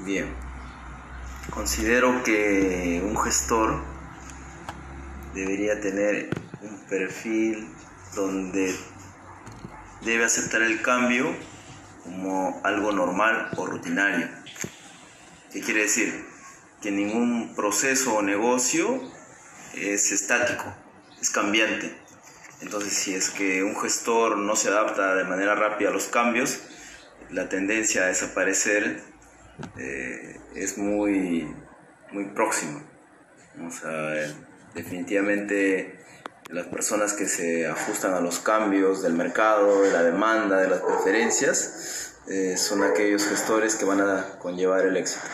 Bien, considero que un gestor debería tener un perfil donde debe aceptar el cambio como algo normal o rutinario. ¿Qué quiere decir? Que ningún proceso o negocio es estático, es cambiante. Entonces, si es que un gestor no se adapta de manera rápida a los cambios, la tendencia a desaparecer eh, es muy, muy próxima. Definitivamente las personas que se ajustan a los cambios del mercado, de la demanda, de las preferencias, eh, son aquellos gestores que van a conllevar el éxito.